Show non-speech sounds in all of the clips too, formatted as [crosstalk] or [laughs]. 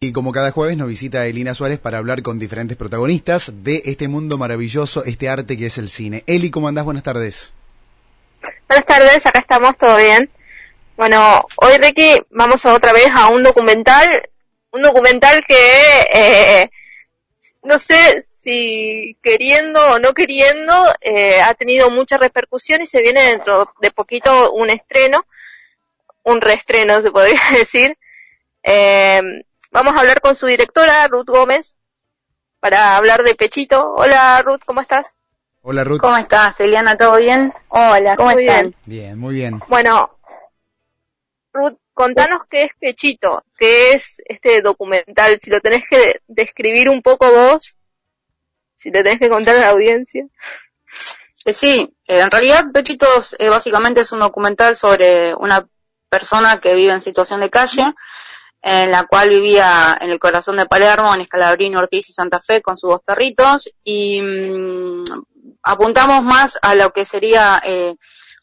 Y como cada jueves nos visita Elina Suárez para hablar con diferentes protagonistas de este mundo maravilloso, este arte que es el cine. Eli, ¿cómo andás? Buenas tardes. Buenas tardes, acá estamos, ¿todo bien? Bueno, hoy Ricky vamos otra vez a un documental, un documental que eh, no sé si queriendo o no queriendo eh, ha tenido mucha repercusión y se viene dentro de poquito un estreno, un reestreno se podría [laughs] decir. Eh, Vamos a hablar con su directora, Ruth Gómez, para hablar de Pechito. Hola Ruth, ¿cómo estás? Hola Ruth. ¿Cómo estás, Eliana? ¿Todo bien? Hola, ¿cómo están? Bien. muy bien. Bueno, Ruth, contanos qué es Pechito, qué es este documental, si lo tenés que describir un poco vos, si te tenés que contar a la audiencia. Eh, sí, eh, en realidad Pechitos eh, básicamente es un documental sobre una persona que vive en situación de calle, en la cual vivía en el corazón de Palermo, en Escalabrini, Ortiz y Santa Fe con sus dos perritos y mm, apuntamos más a lo que sería eh,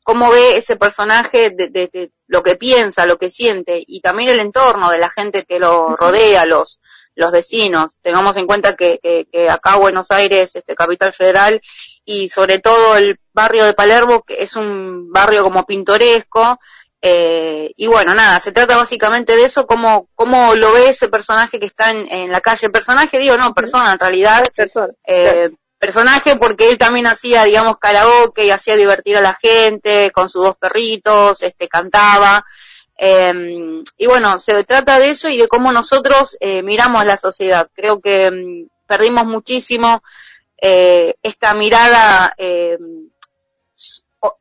cómo ve ese personaje de, lo que piensa, lo que siente y también el entorno de la gente que lo rodea, los los vecinos. Tengamos en cuenta que, que, acá Buenos Aires, este capital federal y sobre todo el barrio de Palermo, que es un barrio como pintoresco, eh, y bueno, nada, se trata básicamente de eso, cómo, cómo lo ve ese personaje que está en, la calle. Personaje, digo, no, persona en realidad. Eh, personaje porque él también hacía, digamos, karaoke y hacía divertir a la gente con sus dos perritos, este, cantaba. Em, y bueno, se trata de eso y de cómo nosotros eh, miramos la sociedad. Creo que em, perdimos muchísimo esta mirada em,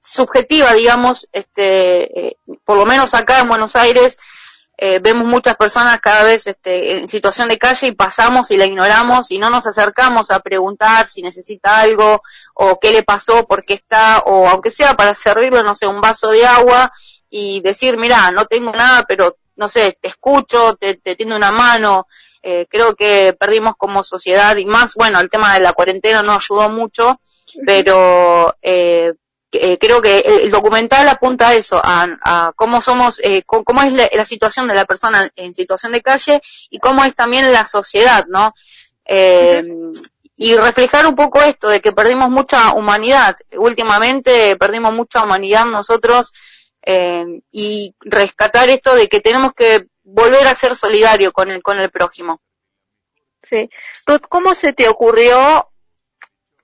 subjetiva, digamos, este, eh, por lo menos acá en Buenos Aires, eh, vemos muchas personas cada vez este, en situación de calle y pasamos y la ignoramos y no nos acercamos a preguntar si necesita algo o qué le pasó, por qué está, o aunque sea para servirle, no sé, un vaso de agua y decir, mira, no tengo nada, pero no sé, te escucho, te, te tiendo una mano. Eh, creo que perdimos como sociedad y más, bueno, el tema de la cuarentena no ayudó mucho, pero eh, eh, creo que el, documental apunta a eso, a, cómo somos, eh, cómo es la, situación de la persona en situación de calle y cómo es también la sociedad, ¿no? Eh, y reflejar un poco esto de que perdimos mucha humanidad. Últimamente perdimos mucha humanidad nosotros y rescatar esto de que tenemos que volver a ser solidario con el, con el prójimo. Sí. Ruth, ¿cómo se te ocurrió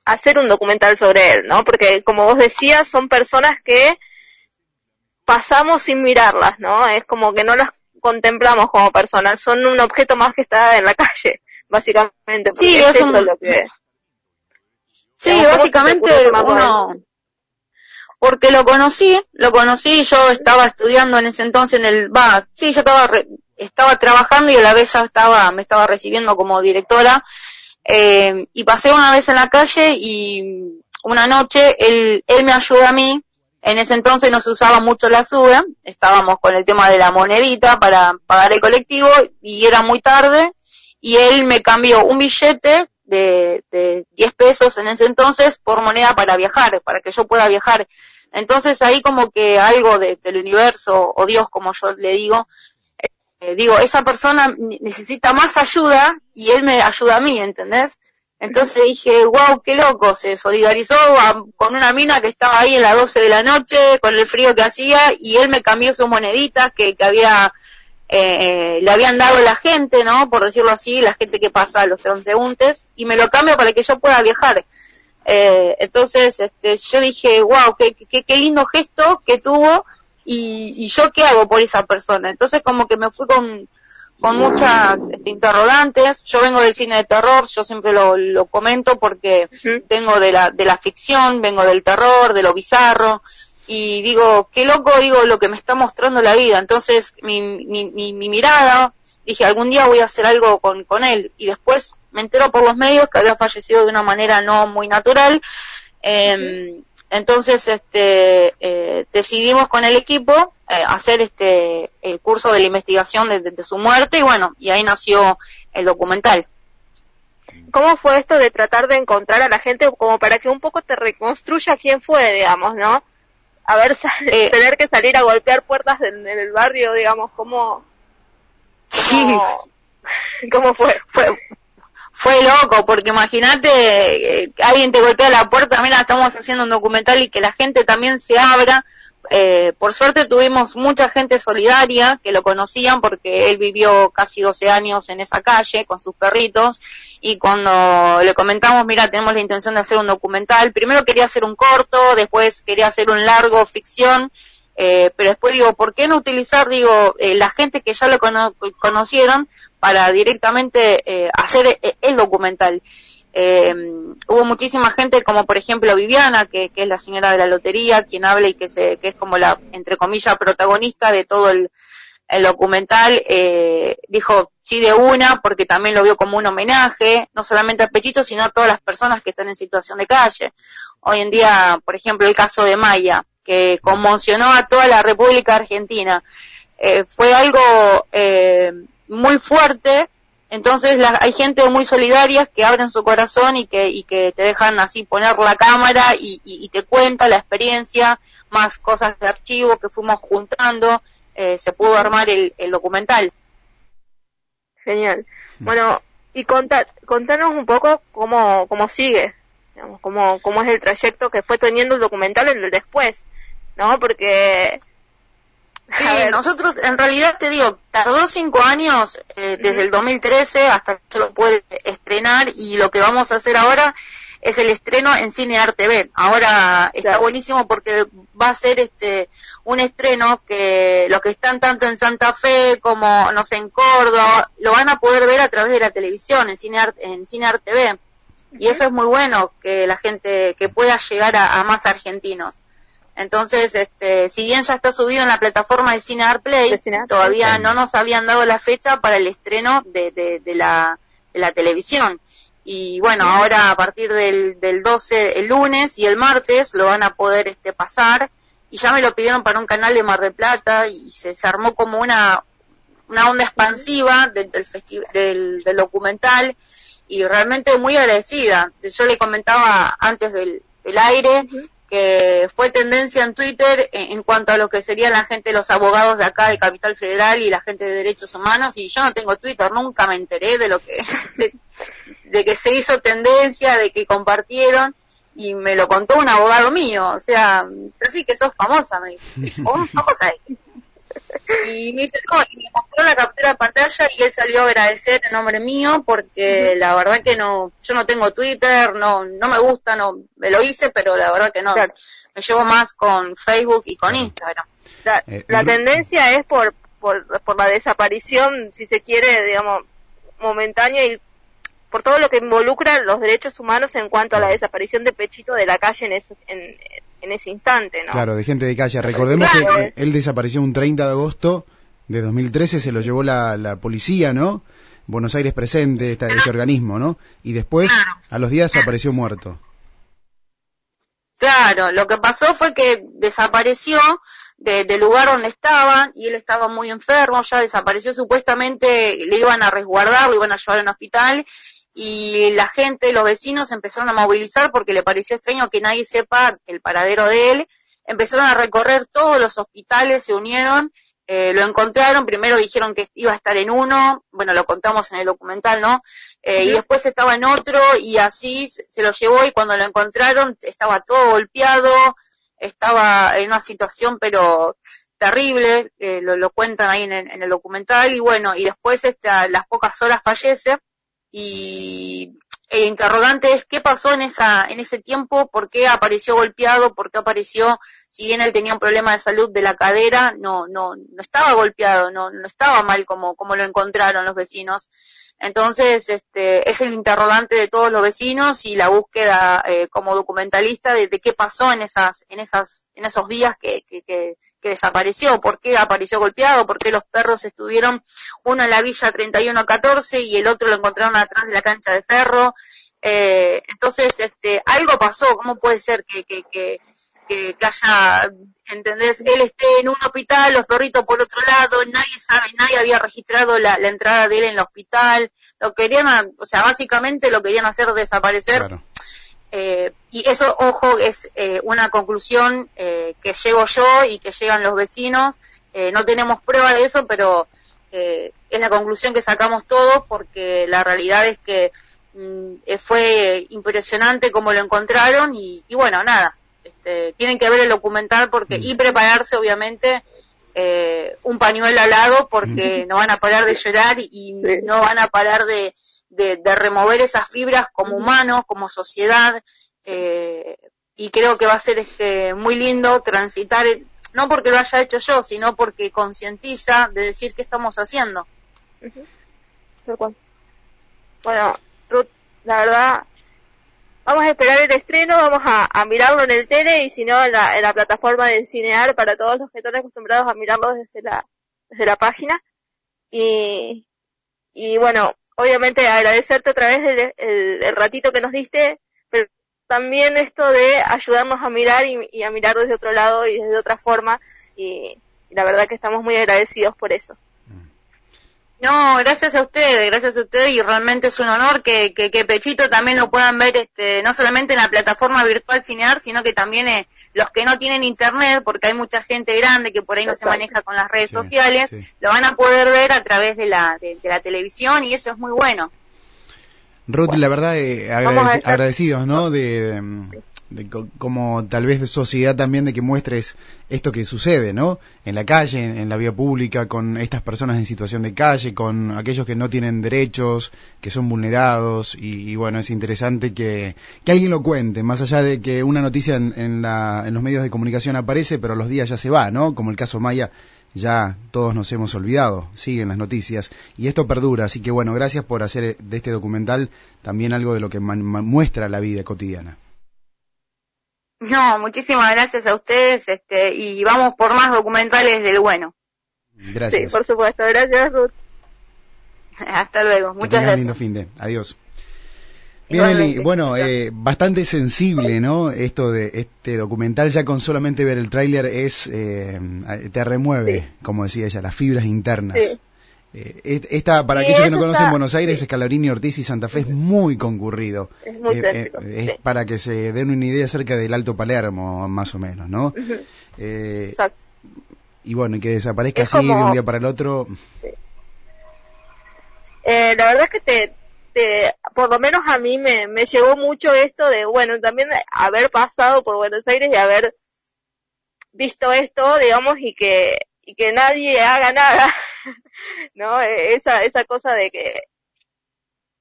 hacer un documental sobre él, ¿no? Porque como vos decías, son personas que pasamos sin mirarlas, ¿no? Es como que no las contemplamos como personas, son un objeto más que está en la calle, básicamente. Sí, es, eso lo que... Sí, básicamente uno... Porque lo conocí, lo conocí, yo estaba estudiando en ese entonces en el... Va, sí, yo estaba, estaba trabajando y a la vez ya estaba, me estaba recibiendo como directora eh, y pasé una vez en la calle y una noche él, él me ayuda a mí. En ese entonces no se usaba mucho la SUBE, estábamos con el tema de la monedita para pagar el colectivo y era muy tarde y él me cambió un billete de, de 10 pesos en ese entonces por moneda para viajar, para que yo pueda viajar. Entonces ahí como que algo del universo o Dios como yo le digo, eh, digo, esa persona necesita más ayuda y él me ayuda a mí, ¿entendés? Entonces dije, wow, qué loco, se solidarizó con una mina que estaba ahí en las 12 de la noche, con el frío que hacía, y él me cambió sus moneditas que, que había, eh, le habían dado la gente, ¿no? Por decirlo así, la gente que pasa los transeúntes, y me lo cambio para que yo pueda viajar. Eh, entonces, este, yo dije, wow, qué, qué, qué lindo gesto que tuvo, y, yo qué hago por esa persona. Entonces como que me fui con, con muchas este, interrogantes. Yo vengo del cine de terror, yo siempre lo, lo comento porque vengo de la, de la ficción, vengo del terror, de lo bizarro. Y digo, qué loco, digo, lo que me está mostrando la vida. Entonces, mi, mi, mi, mi mirada, dije, algún día voy a hacer algo con, con él. Y después me entero por los medios que había fallecido de una manera no muy natural. Eh, entonces, este, eh, decidimos con el equipo eh, hacer este, el curso de la investigación de, su muerte y bueno, y ahí nació el documental. ¿Cómo fue esto de tratar de encontrar a la gente como para que un poco te reconstruya quién fue, digamos, ¿no? A ver, eh, [laughs] tener que salir a golpear puertas en, el barrio, digamos, ¿cómo, Sí, ¿Cómo [laughs] fue? Fue, fue loco, porque imagínate, eh, alguien te golpea la puerta, mira, estamos haciendo un documental y que la gente también se abra. Eh, por suerte tuvimos mucha gente solidaria que lo conocían porque él vivió casi 12 años en esa calle con sus perritos y cuando le comentamos, mira, tenemos la intención de hacer un documental, primero quería hacer un corto, después quería hacer un largo ficción, eh, pero después digo, ¿por qué no utilizar, digo, eh, la gente que ya lo conocieron para directamente eh, hacer e-, el documental? Eh, hubo muchísima gente como por ejemplo Viviana, que, que, es la señora de la lotería, quien habla y que, se, que es como la, entre comillas, protagonista de todo el, el documental, eh, dijo sí de una, porque también lo vio como un homenaje, no solamente a Pechito, sino a todas las personas que están en situación de calle. Hoy en día, por ejemplo, el caso de Maya, que conmocionó a toda la República Argentina, eh, fue algo eh, muy fuerte, entonces la, hay gente muy solidaria que abren su corazón y que, y que te dejan así poner la cámara y, y, y te cuenta la experiencia, más cosas de archivo que fuimos juntando, eh, se pudo armar el, el, documental. Genial. Bueno, y conta, contanos un poco cómo, cómo sigue, digamos, cómo, cómo es el trayecto que fue teniendo el documental en el después, ¿no? Porque... Sí, nosotros en realidad te digo, tardó cinco años eh, desde el 2013 hasta que se lo puede estrenar y lo que vamos a hacer ahora es el estreno en Cine Arte B. Ahora está claro. buenísimo porque va a ser este un estreno que los que están tanto en Santa Fe como no sé en Córdoba lo van a poder ver a través de la televisión en Cine Arte, en Cine Arte B. Y eso es muy bueno que la gente que pueda llegar a, a más argentinos. Entonces, este, si bien ya está subido en la plataforma de Cine Art Play, Cine todavía no nos habían dado la fecha para el estreno de, de, de, la, de la televisión. Y bueno, ahora a partir del, del 12, el lunes y el martes lo van a poder este, pasar. Y ya me lo pidieron para un canal de Mar del Plata y se, se armó como una, una onda expansiva del, del, del, del documental y realmente muy agradecida. Yo le comentaba antes del, del aire uh -huh. Que fue tendencia en Twitter en, cuanto a lo que serían la gente, los abogados de acá de Capital Federal y la gente de derechos humanos y yo no tengo Twitter, nunca me enteré de lo que, [laughs] de, de que se hizo tendencia, de que compartieron y me lo contó un abogado mío, o sea, así que sos famosa, me dijo, [laughs] oh, famosa y me dice, no, y me mostró la captura de pantalla y él salió a agradecer en nombre mío porque uh -huh. la verdad que no, yo no tengo Twitter, no, no me gusta, no, me lo hice, pero la verdad que no, claro. me llevo más con Facebook y con Instagram. La, eh, la tendencia es por, por, por la desaparición, si se quiere, digamos, momentánea y por todo lo que involucra los derechos humanos en cuanto a la desaparición de Pechito de la calle en ese, en, en ese instante, ¿no? Claro, de gente de calle. Recordemos claro. que él desapareció un 30 de agosto de 2013, se lo llevó la, la policía, ¿no? Buenos Aires presente, esta, ese organismo, ¿no? Y después, a los días, apareció muerto. Claro, lo que pasó fue que desapareció de, del lugar donde estaba y él estaba muy enfermo, ya desapareció supuestamente, le iban a resguardar, lo iban a llevar a un hospital y la gente, los vecinos empezaron a movilizar porque le pareció extraño que nadie sepa el paradero de él. Empezaron a recorrer todos los hospitales, se unieron, eh, lo encontraron, primero dijeron que iba a estar en uno, bueno, lo contamos en el documental, ¿no? Eh, y después estaba en otro y así se lo llevó y cuando lo encontraron estaba todo golpeado, estaba en una situación pero terrible, eh, lo, lo, cuentan ahí en, en, el documental y bueno, y después este, a las pocas horas fallece y el interrogante es qué pasó en esa en ese tiempo, por qué apareció golpeado, por qué apareció, si bien él tenía un problema de salud de la cadera, no no no estaba golpeado, no no estaba mal como como lo encontraron los vecinos. Entonces, este es el interrogante de todos los vecinos y la búsqueda eh, como documentalista de, de, qué pasó en esas en esas en esos días que, que, que que desapareció, por qué apareció golpeado, por qué los perros estuvieron uno en la villa 3114 y el otro lo encontraron atrás de la cancha de ferro. Eh, entonces, este, algo pasó, ¿cómo puede ser que, que, que, que, que haya, ¿entendés? Él esté en un hospital, los perritos por otro lado, nadie sabe, nadie había registrado la, la entrada de él en el hospital, lo querían, o sea, básicamente lo querían hacer desaparecer. Claro eh, y eso, ojo, es eh, una conclusión eh, que llego yo y que llegan los vecinos. Eh, no tenemos prueba de eso, pero eh, es la conclusión que sacamos todos porque la realidad es que mm, eh, fue impresionante cómo lo encontraron y, bueno, nada, este, tienen que ver el documental porque mm. y prepararse obviamente eh, un pañuelo al lado porque no van a parar de llorar y, no van a parar de, de, remover esas fibras como humanos, como sociedad. Eh, y creo que va a ser este muy lindo transitar, no porque lo haya hecho yo, sino porque concientiza de decir qué estamos haciendo. Bueno, Ruth, la verdad, vamos a esperar el estreno, vamos a, mirarlo en el tele y si no en la, en la, plataforma de Cinear para todos los que están acostumbrados a mirarlo desde la, desde la página. Y, y bueno, obviamente agradecerte otra vez el, ratito que nos diste, pero también esto de ayudarnos a mirar y, a mirar desde otro lado y desde otra forma y la verdad que estamos muy agradecidos por eso. No, gracias a ustedes, gracias a ustedes y realmente es un honor que, que, Pechito también lo puedan ver este, no solamente en la plataforma virtual Cinear, sino que también eh, los que no tienen internet, porque hay mucha gente grande que por ahí no se maneja con las redes sociales, lo van a poder ver a través de la, de, la televisión y eso es muy bueno. Ruth, la verdad, eh, agradecidos, ¿no? de, de como tal vez de sociedad también de que muestres esto que sucede, ¿no? En la calle, en, la vía pública, con estas personas en situación de calle, con aquellos que no tienen derechos, que son vulnerados, y, bueno, es interesante que, que, alguien lo cuente, más allá de que una noticia en, en, la, en los medios de comunicación aparece, pero a los días ya se va, ¿no? Como el caso Maya, ya todos nos hemos olvidado, siguen las noticias, y esto perdura, así que bueno, gracias por hacer de este documental también algo de lo que muestra la vida cotidiana. No, muchísimas gracias a ustedes este, y vamos por más documentales del bueno. Gracias. Sí, por supuesto. Gracias, Ruth. [laughs] Hasta luego. Muchas gracias. lindo fin de. Adiós. Bien, Eli, bueno, eh, bastante sensible, ¿no? Esto de este documental, ya con solamente ver el tráiler es, eh, te remueve, como decía ella, las fibras internas. Sí. Eh, esta, para aquellos que no conocen Buenos Aires, Escalabrini, Ortiz y Santa Fe es muy concurrido. Es muy eh, eh, Es para que se den una idea acerca del Alto Palermo, más o menos, ¿no? Exacto. Y bueno, y que desaparezca así de un día para el otro. la verdad es que te, te, por lo menos a mí me, me llegó mucho esto de, bueno, también haber pasado por Buenos Aires y haber visto esto, digamos, y que, y que nadie haga nada [laughs] [laughs] ¿no? E, esa, esa cosa de que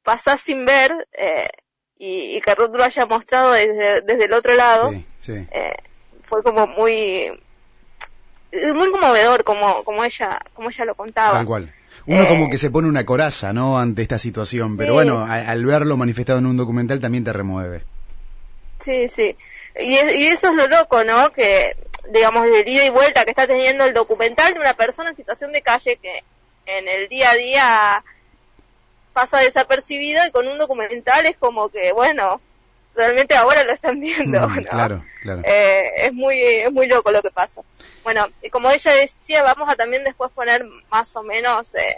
pasás sin ver eh, y, que Ruth lo haya mostrado desde, desde el otro lado, eh, fue como muy muy conmovedor como como ella como ella lo contaba. Tal cual. Uno como eh, que se pone una coraza, ¿no? Ante esta situación, pero bueno, al verlo manifestado en un documental también te remueve. Sí, sí. Y, y eso es lo loco, ¿no? Que digamos, el ida y vuelta que está teniendo el documental de una persona en situación de calle que en el día a día pasa desapercibido y con un documental es como que, bueno, realmente ahora lo están viendo, mm, Claro, claro. Eh, es muy es muy loco lo que pasa. Bueno, y como ella decía, vamos a también después poner más o menos eh,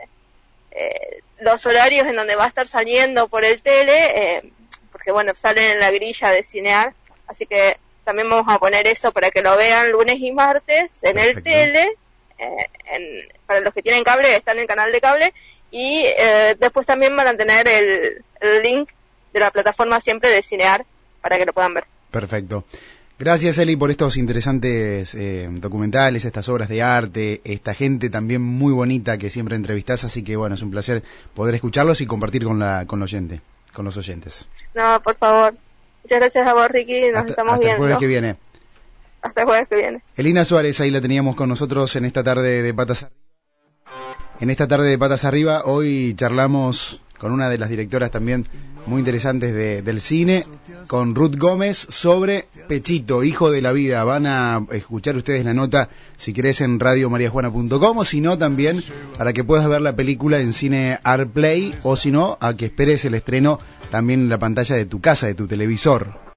eh, los horarios en donde va a estar saliendo por el tele, porque bueno, salen en la grilla de cinear, así que también vamos a poner eso para que lo vean lunes y martes en el tele. Eh, para los que tienen cable, está en el canal de cable. Y eh, después también van a tener el, link de la plataforma siempre de Cinear para que lo puedan ver. Perfecto. Gracias, Eli, por estos interesantes eh, documentales, estas obras de arte, esta gente también muy bonita que siempre entrevistas, así que bueno, es un placer poder escucharlos y compartir con la con los oyentes, con los oyentes. No, por favor. Muchas gracias a vos, Ricky. Nos estamos hasta viendo. El jueves que viene. Hasta el jueves que viene. Elina Suárez, ahí la teníamos con nosotros en esta tarde de Patas Arriba. En esta tarde de Patas Arriba, hoy charlamos con una de las directoras también muy interesantes del cine, con Ruth Gómez, sobre Pechito, hijo de la vida. Van a escuchar ustedes la nota, si querés, en radiomariajuana.com, o si no, también para que puedas ver la película en cine Artplay, o si no, a que esperes el estreno también en la pantalla de tu casa, de tu televisor.